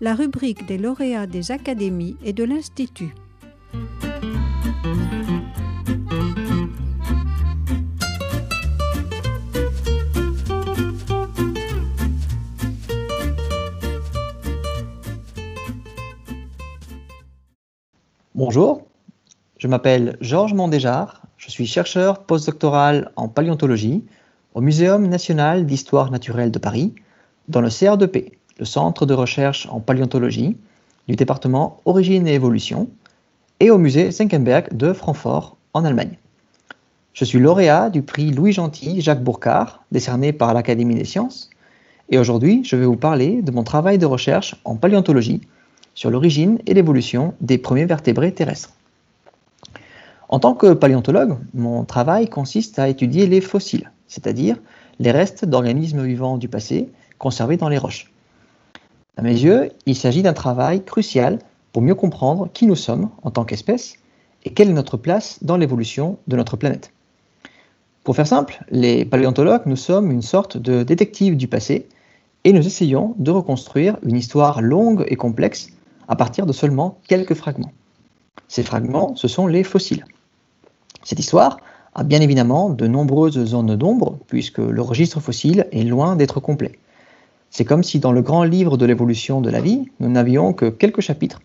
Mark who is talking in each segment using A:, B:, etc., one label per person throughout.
A: la rubrique des lauréats des académies et de l'Institut.
B: Bonjour, je m'appelle Georges Mondéjar, je suis chercheur postdoctoral en paléontologie au Muséum national d'histoire naturelle de Paris, dans le CR2P, le Centre de recherche en paléontologie du département Origine et Évolution, et au musée Senckenberg de Francfort, en Allemagne. Je suis lauréat du prix Louis Gentil Jacques Bourcard, décerné par l'Académie des sciences, et aujourd'hui je vais vous parler de mon travail de recherche en paléontologie sur l'origine et l'évolution des premiers vertébrés terrestres. En tant que paléontologue, mon travail consiste à étudier les fossiles, c'est-à-dire les restes d'organismes vivants du passé conservés dans les roches. À mes yeux, il s'agit d'un travail crucial pour mieux comprendre qui nous sommes en tant qu'espèce et quelle est notre place dans l'évolution de notre planète. Pour faire simple, les paléontologues, nous sommes une sorte de détective du passé et nous essayons de reconstruire une histoire longue et complexe à partir de seulement quelques fragments. Ces fragments, ce sont les fossiles. Cette histoire a bien évidemment de nombreuses zones d'ombre, puisque le registre fossile est loin d'être complet. C'est comme si dans le grand livre de l'évolution de la vie, nous n'avions que quelques chapitres,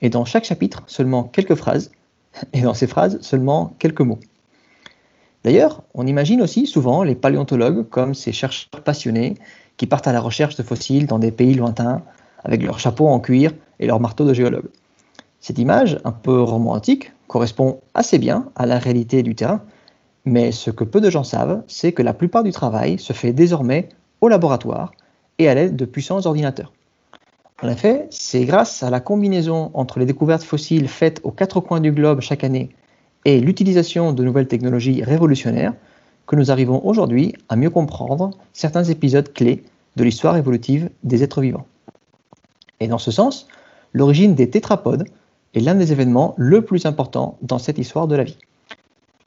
B: et dans chaque chapitre seulement quelques phrases, et dans ces phrases seulement quelques mots. D'ailleurs, on imagine aussi souvent les paléontologues comme ces chercheurs passionnés qui partent à la recherche de fossiles dans des pays lointains, avec leurs chapeaux en cuir et leurs marteaux de géologue. Cette image, un peu romantique, correspond assez bien à la réalité du terrain, mais ce que peu de gens savent, c'est que la plupart du travail se fait désormais au laboratoire et à l'aide de puissants ordinateurs. En effet, c'est grâce à la combinaison entre les découvertes fossiles faites aux quatre coins du globe chaque année et l'utilisation de nouvelles technologies révolutionnaires que nous arrivons aujourd'hui à mieux comprendre certains épisodes clés de l'histoire évolutive des êtres vivants. Et dans ce sens, l'origine des tétrapodes est l'un des événements le plus importants dans cette histoire de la vie.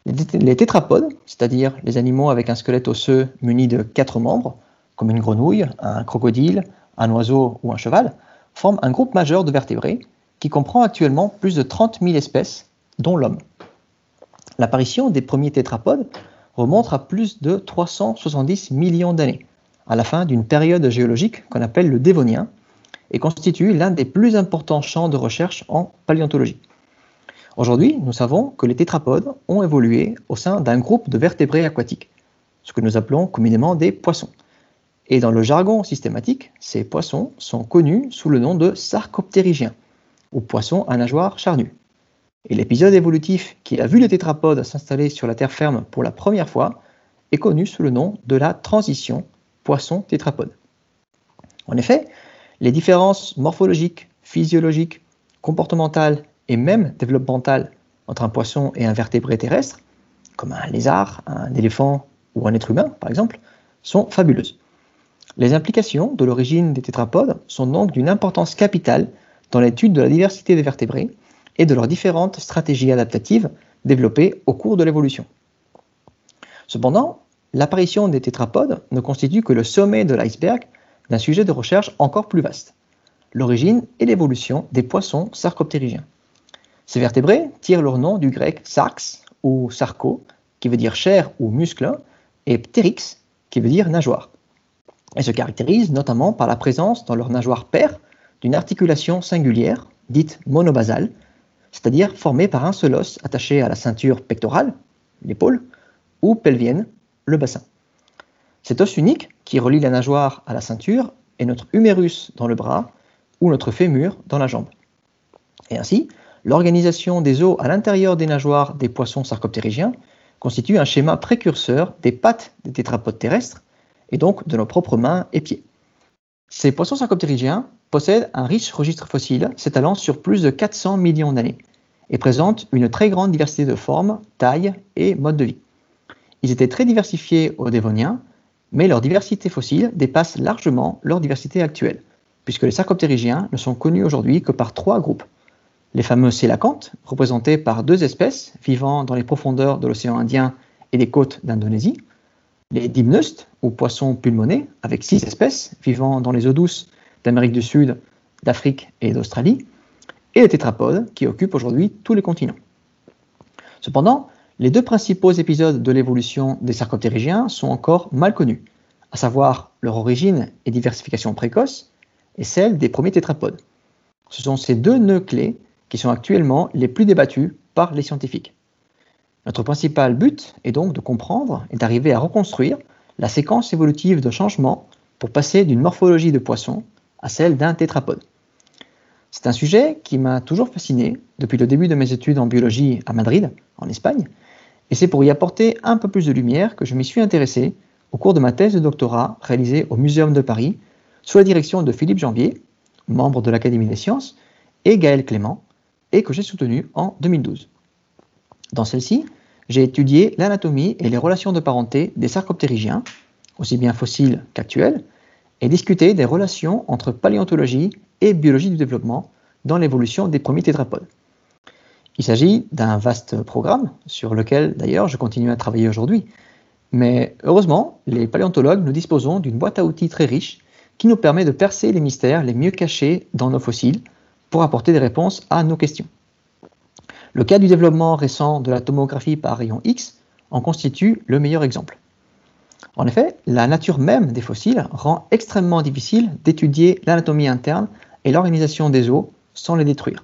B: Les tétrapodes, c'est-à-dire les animaux avec un squelette osseux muni de quatre membres, comme une grenouille, un crocodile, un oiseau ou un cheval, forment un groupe majeur de vertébrés qui comprend actuellement plus de 30 000 espèces, dont l'homme. L'apparition des premiers tétrapodes remonte à plus de 370 millions d'années, à la fin d'une période géologique qu'on appelle le Dévonien, et constitue l'un des plus importants champs de recherche en paléontologie. Aujourd'hui, nous savons que les tétrapodes ont évolué au sein d'un groupe de vertébrés aquatiques, ce que nous appelons communément des poissons. Et dans le jargon systématique, ces poissons sont connus sous le nom de sarcoptérygiens, ou poissons à nageoires charnues. Et l'épisode évolutif qui a vu les tétrapodes s'installer sur la terre ferme pour la première fois est connu sous le nom de la transition poisson-tétrapode. En effet, les différences morphologiques, physiologiques, comportementales et même développementales entre un poisson et un vertébré terrestre, comme un lézard, un éléphant ou un être humain par exemple, sont fabuleuses. Les implications de l'origine des tétrapodes sont donc d'une importance capitale dans l'étude de la diversité des vertébrés et de leurs différentes stratégies adaptatives développées au cours de l'évolution. Cependant, l'apparition des tétrapodes ne constitue que le sommet de l'iceberg d'un sujet de recherche encore plus vaste, l'origine et l'évolution des poissons sarcoptérygiens. Ces vertébrés tirent leur nom du grec sarx ou sarco, qui veut dire chair ou muscle, et ptérix, qui veut dire nageoire. Et se caractérisent notamment par la présence dans leur nageoire paire d'une articulation singulière, dite monobasale, c'est-à-dire formée par un seul os attaché à la ceinture pectorale, l'épaule, ou pelvienne, le bassin. Cet os unique, qui relie la nageoire à la ceinture, est notre humérus dans le bras ou notre fémur dans la jambe. Et ainsi, l'organisation des os à l'intérieur des nageoires des poissons sarcoptérygiens constitue un schéma précurseur des pattes des tétrapodes terrestres et donc de nos propres mains et pieds. Ces poissons sarcoptérygiens possèdent un riche registre fossile s'étalant sur plus de 400 millions d'années et présentent une très grande diversité de formes, tailles et modes de vie. Ils étaient très diversifiés au Dévonien, mais leur diversité fossile dépasse largement leur diversité actuelle, puisque les sarcoptérygiens ne sont connus aujourd'hui que par trois groupes. Les fameux sélacantes, représentés par deux espèces vivant dans les profondeurs de l'océan Indien et des côtes d'Indonésie, les dimneustes, ou poissons pulmonés, avec six espèces vivant dans les eaux douces d'Amérique du Sud d'Afrique et d'Australie, et les tétrapodes qui occupent aujourd'hui tous les continents. Cependant, les deux principaux épisodes de l'évolution des sarcoptérygiens sont encore mal connus, à savoir leur origine et diversification précoce, et celle des premiers tétrapodes. Ce sont ces deux nœuds clés qui sont actuellement les plus débattus par les scientifiques. Notre principal but est donc de comprendre et d'arriver à reconstruire la séquence évolutive de changement pour passer d'une morphologie de poisson à celle d'un tétrapode. C'est un sujet qui m'a toujours fasciné depuis le début de mes études en biologie à Madrid, en Espagne, et c'est pour y apporter un peu plus de lumière que je m'y suis intéressé au cours de ma thèse de doctorat réalisée au Muséum de Paris sous la direction de Philippe Janvier, membre de l'Académie des sciences, et Gaël Clément, et que j'ai soutenu en 2012. Dans celle-ci, j'ai étudié l'anatomie et les relations de parenté des sarcoptérygiens, aussi bien fossiles qu'actuels, et discuté des relations entre paléontologie et biologie du développement dans l'évolution des premiers tétrapodes. Il s'agit d'un vaste programme sur lequel d'ailleurs je continue à travailler aujourd'hui. Mais heureusement, les paléontologues, nous disposons d'une boîte à outils très riche qui nous permet de percer les mystères les mieux cachés dans nos fossiles pour apporter des réponses à nos questions. Le cas du développement récent de la tomographie par rayon X en constitue le meilleur exemple. En effet, la nature même des fossiles rend extrêmement difficile d'étudier l'anatomie interne et l'organisation des os sans les détruire.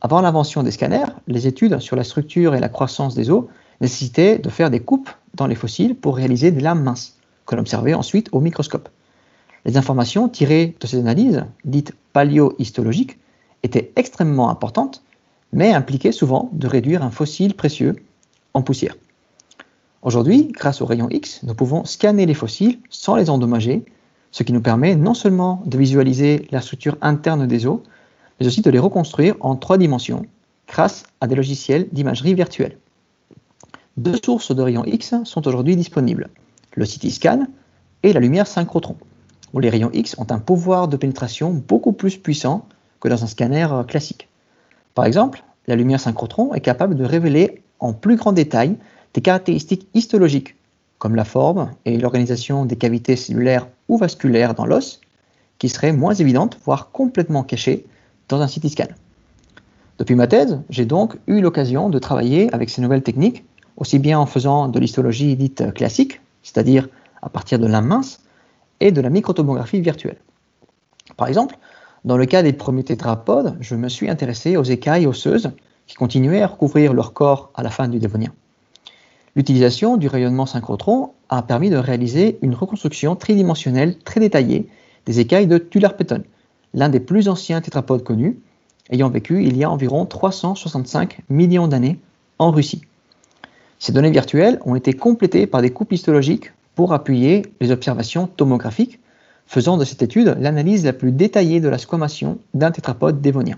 B: Avant l'invention des scanners, les études sur la structure et la croissance des os nécessitaient de faire des coupes dans les fossiles pour réaliser des lames minces, que l'on observait ensuite au microscope. Les informations tirées de ces analyses, dites paléohistologiques, étaient extrêmement importantes, mais impliquaient souvent de réduire un fossile précieux en poussière. Aujourd'hui, grâce aux rayons X, nous pouvons scanner les fossiles sans les endommager, ce qui nous permet non seulement de visualiser la structure interne des os, mais aussi de les reconstruire en trois dimensions grâce à des logiciels d'imagerie virtuelle. Deux sources de rayons X sont aujourd'hui disponibles, le CT scan et la lumière synchrotron, où les rayons X ont un pouvoir de pénétration beaucoup plus puissant que dans un scanner classique. Par exemple, la lumière synchrotron est capable de révéler en plus grand détail des caractéristiques histologiques, comme la forme et l'organisation des cavités cellulaires ou vasculaires dans l'os, qui seraient moins évidentes, voire complètement cachées, dans un CT scan. Depuis ma thèse, j'ai donc eu l'occasion de travailler avec ces nouvelles techniques, aussi bien en faisant de l'histologie dite classique, c'est-à-dire à partir de lames minces, et de la microtomographie virtuelle. Par exemple, dans le cas des premiers tétrapodes, je me suis intéressé aux écailles osseuses qui continuaient à recouvrir leur corps à la fin du Dévonien. L'utilisation du rayonnement synchrotron a permis de réaliser une reconstruction tridimensionnelle très détaillée des écailles de Tularpeton, l'un des plus anciens tétrapodes connus, ayant vécu il y a environ 365 millions d'années en Russie. Ces données virtuelles ont été complétées par des coupes histologiques pour appuyer les observations tomographiques, faisant de cette étude l'analyse la plus détaillée de la squamation d'un tétrapode dévonien.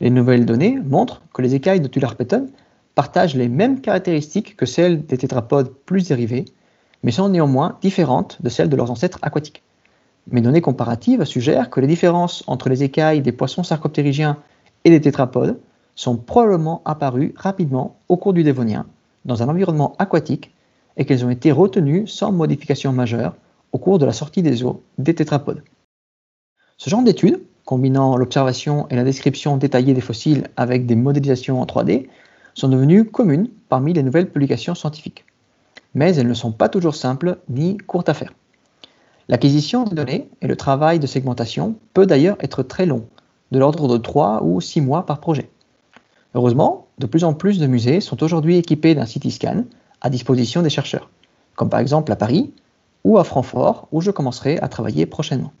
B: Les nouvelles données montrent que les écailles de Tularpeton partagent les mêmes caractéristiques que celles des tétrapodes plus dérivés, mais sont néanmoins différentes de celles de leurs ancêtres aquatiques. Mes données comparatives suggèrent que les différences entre les écailles des poissons sarcoptérygiens et des tétrapodes sont probablement apparues rapidement au cours du Dévonien, dans un environnement aquatique, et qu'elles ont été retenues sans modification majeure au cours de la sortie des eaux des tétrapodes. Ce genre d'études, combinant l'observation et la description détaillée des fossiles avec des modélisations en 3D, sont devenues communes parmi les nouvelles publications scientifiques. Mais elles ne sont pas toujours simples ni courtes à faire. L'acquisition des données et le travail de segmentation peut d'ailleurs être très long, de l'ordre de 3 ou 6 mois par projet. Heureusement, de plus en plus de musées sont aujourd'hui équipés d'un CT scan à disposition des chercheurs, comme par exemple à Paris ou à Francfort, où je commencerai à travailler prochainement.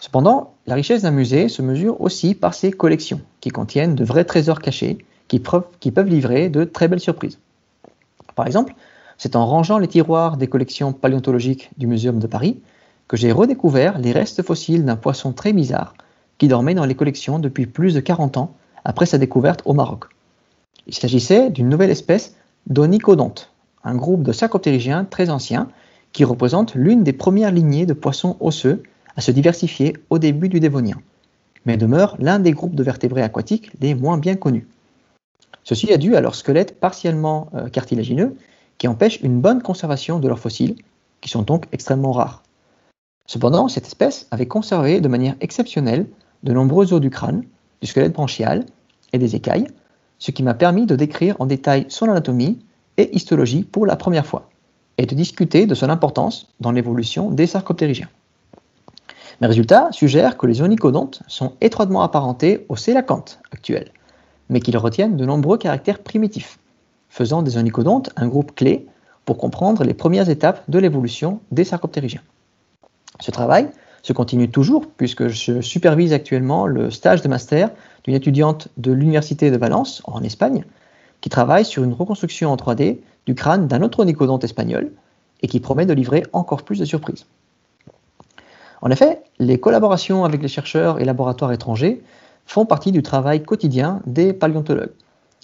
B: Cependant, la richesse d'un musée se mesure aussi par ses collections, qui contiennent de vrais trésors cachés qui, peuvent livrer de très belles surprises. Par exemple, c'est en rangeant les tiroirs des collections paléontologiques du Muséum de Paris que j'ai redécouvert les restes fossiles d'un poisson très bizarre qui dormait dans les collections depuis plus de 40 ans après sa découverte au Maroc. Il s'agissait d'une nouvelle espèce d'Onicodonte, un groupe de sarcoptérygiens très anciens qui représente l'une des premières lignées de poissons osseux à se diversifier au début du Dévonien, mais demeure l'un des groupes de vertébrés aquatiques les moins bien connus. Ceci est dû à leur squelette partiellement euh, cartilagineux qui empêche une bonne conservation de leurs fossiles, qui sont donc extrêmement rares. Cependant, cette espèce avait conservé de manière exceptionnelle de nombreux os du crâne, du squelette branchial et des écailles, ce qui m'a permis de décrire en détail son anatomie et histologie pour la première fois, et de discuter de son importance dans l'évolution des sarcoptérygiens. Mes résultats suggèrent que les onicodontes sont étroitement apparentés aux sélacantes actuels, mais qu'ils retiennent de nombreux caractères primitifs, faisant des onicodontes un groupe clé pour comprendre les premières étapes de l'évolution des sarcoptérygiens. Ce travail se continue toujours puisque je supervise actuellement le stage de master d'une étudiante de l'Université de Valence, en Espagne, qui travaille sur une reconstruction en 3D du crâne d'un autre onicodonte espagnol et qui promet de livrer encore plus de surprises. En effet, les collaborations avec les chercheurs et laboratoires étrangers font partie du travail quotidien des paléontologues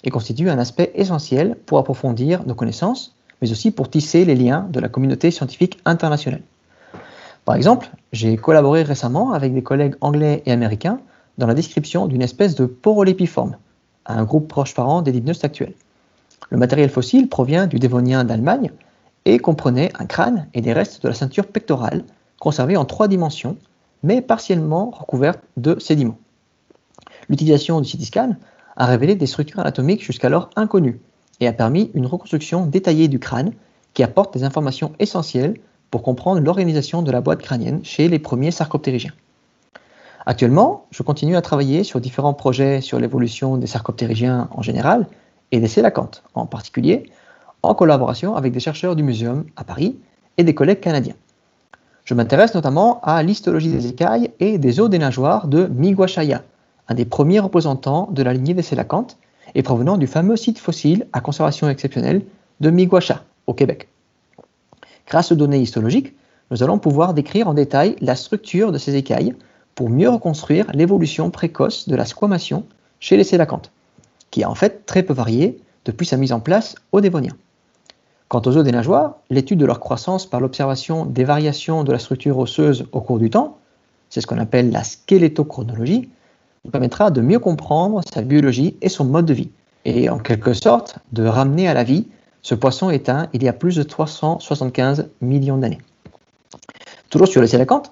B: et constituent un aspect essentiel pour approfondir nos connaissances, mais aussi pour tisser les liens de la communauté scientifique internationale. Par exemple, j'ai collaboré récemment avec des collègues anglais et américains dans la description d'une espèce de porolépiforme, un groupe proche parent des dipnostes actuels. Le matériel fossile provient du Dévonien d'Allemagne et comprenait un crâne et des restes de la ceinture pectorale conservés en trois dimensions, mais partiellement recouverts de sédiments. L'utilisation du CT scan a révélé des structures anatomiques jusqu'alors inconnues et a permis une reconstruction détaillée du crâne qui apporte des informations essentielles pour comprendre l'organisation de la boîte crânienne chez les premiers sarcoptérygiens. Actuellement, je continue à travailler sur différents projets sur l'évolution des sarcoptérygiens en général et des sélacantes en particulier, en collaboration avec des chercheurs du Muséum à Paris et des collègues canadiens. Je m'intéresse notamment à l'histologie des écailles et des os des nageoires de Miguachaya, un des premiers représentants de la lignée des sélacantes et provenant du fameux site fossile à conservation exceptionnelle de Miguacha, au Québec. Grâce aux données histologiques, nous allons pouvoir décrire en détail la structure de ces écailles pour mieux reconstruire l'évolution précoce de la squamation chez les sélacantes, qui a en fait très peu varié depuis sa mise en place au Dévonien. Quant aux os des nageoires, l'étude de leur croissance par l'observation des variations de la structure osseuse au cours du temps, c'est ce qu'on appelle la squelettochronologie, nous permettra de mieux comprendre sa biologie et son mode de vie, et en quelque sorte de ramener à la vie ce poisson éteint il y a plus de 375 millions d'années. Toujours sur les sélacantes,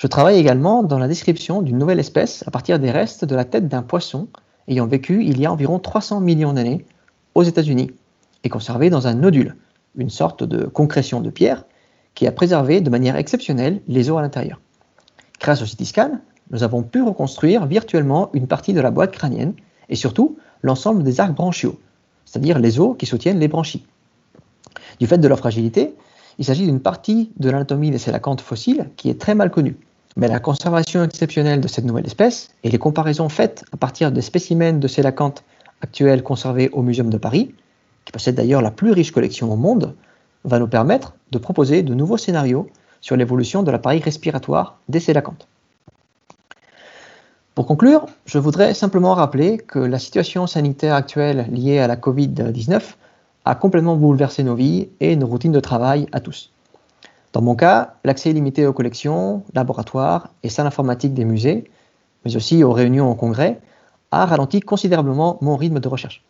B: je travaille également dans la description d'une nouvelle espèce à partir des restes de la tête d'un poisson ayant vécu il y a environ 300 millions d'années aux États-Unis et conservé dans un nodule, une sorte de concrétion de pierre qui a préservé de manière exceptionnelle les os à l'intérieur. Grâce au CT nous avons pu reconstruire virtuellement une partie de la boîte crânienne et surtout l'ensemble des arcs branchiaux, c'est-à-dire les os qui soutiennent les branchies. Du fait de leur fragilité, il s'agit d'une partie de l'anatomie des sélacantes fossiles qui est très mal connue. Mais la conservation exceptionnelle de cette nouvelle espèce et les comparaisons faites à partir des spécimens de sélacantes actuels conservés au Muséum de Paris, qui possède d'ailleurs la plus riche collection au monde, va nous permettre de proposer de nouveaux scénarios sur l'évolution de l'appareil respiratoire des sélacantes. Pour conclure, je voudrais simplement rappeler que la situation sanitaire actuelle liée à la Covid-19 a complètement bouleversé nos vies et nos routines de travail à tous. Dans mon cas, l'accès limité aux collections, laboratoires et salles informatiques des musées, mais aussi aux réunions en congrès, a ralenti considérablement mon rythme de recherche.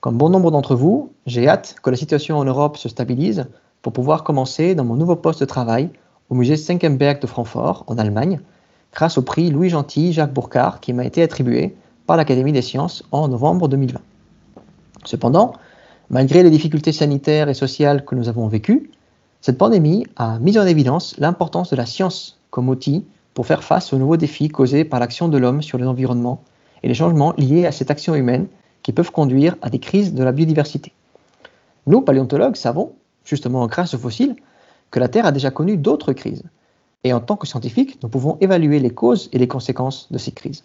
B: Comme bon nombre d'entre vous, j'ai hâte que la situation en Europe se stabilise pour pouvoir commencer dans mon nouveau poste de travail au musée Senckenberg de Francfort, en Allemagne, grâce au prix Louis Gentil Jacques Bourcard qui m'a été attribué par l'Académie des sciences en novembre 2020. Cependant, malgré les difficultés sanitaires et sociales que nous avons vécues, cette pandémie a mis en évidence l'importance de la science comme outil pour faire face aux nouveaux défis causés par l'action de l'homme sur l'environnement et les changements liés à cette action humaine qui peuvent conduire à des crises de la biodiversité. Nous, paléontologues, savons, justement grâce aux fossiles, que la Terre a déjà connu d'autres crises. Et en tant que scientifiques, nous pouvons évaluer les causes et les conséquences de ces crises.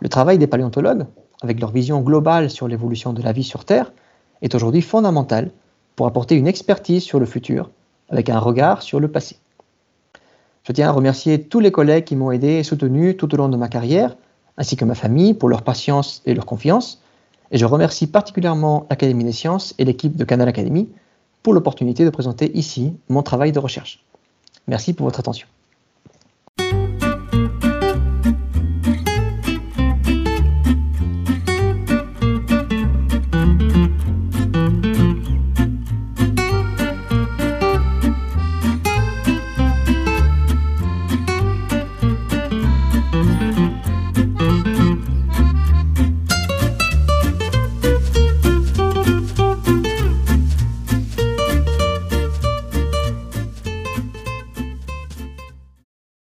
B: Le travail des paléontologues, avec leur vision globale sur l'évolution de la vie sur Terre, est aujourd'hui fondamental pour apporter une expertise sur le futur avec un regard sur le passé. Je tiens à remercier tous les collègues qui m'ont aidé et soutenu tout au long de ma carrière, ainsi que ma famille pour leur patience et leur confiance. Et je remercie particulièrement l'Académie des sciences et l'équipe de Canal Academy pour l'opportunité de présenter ici mon travail de recherche. Merci pour votre attention.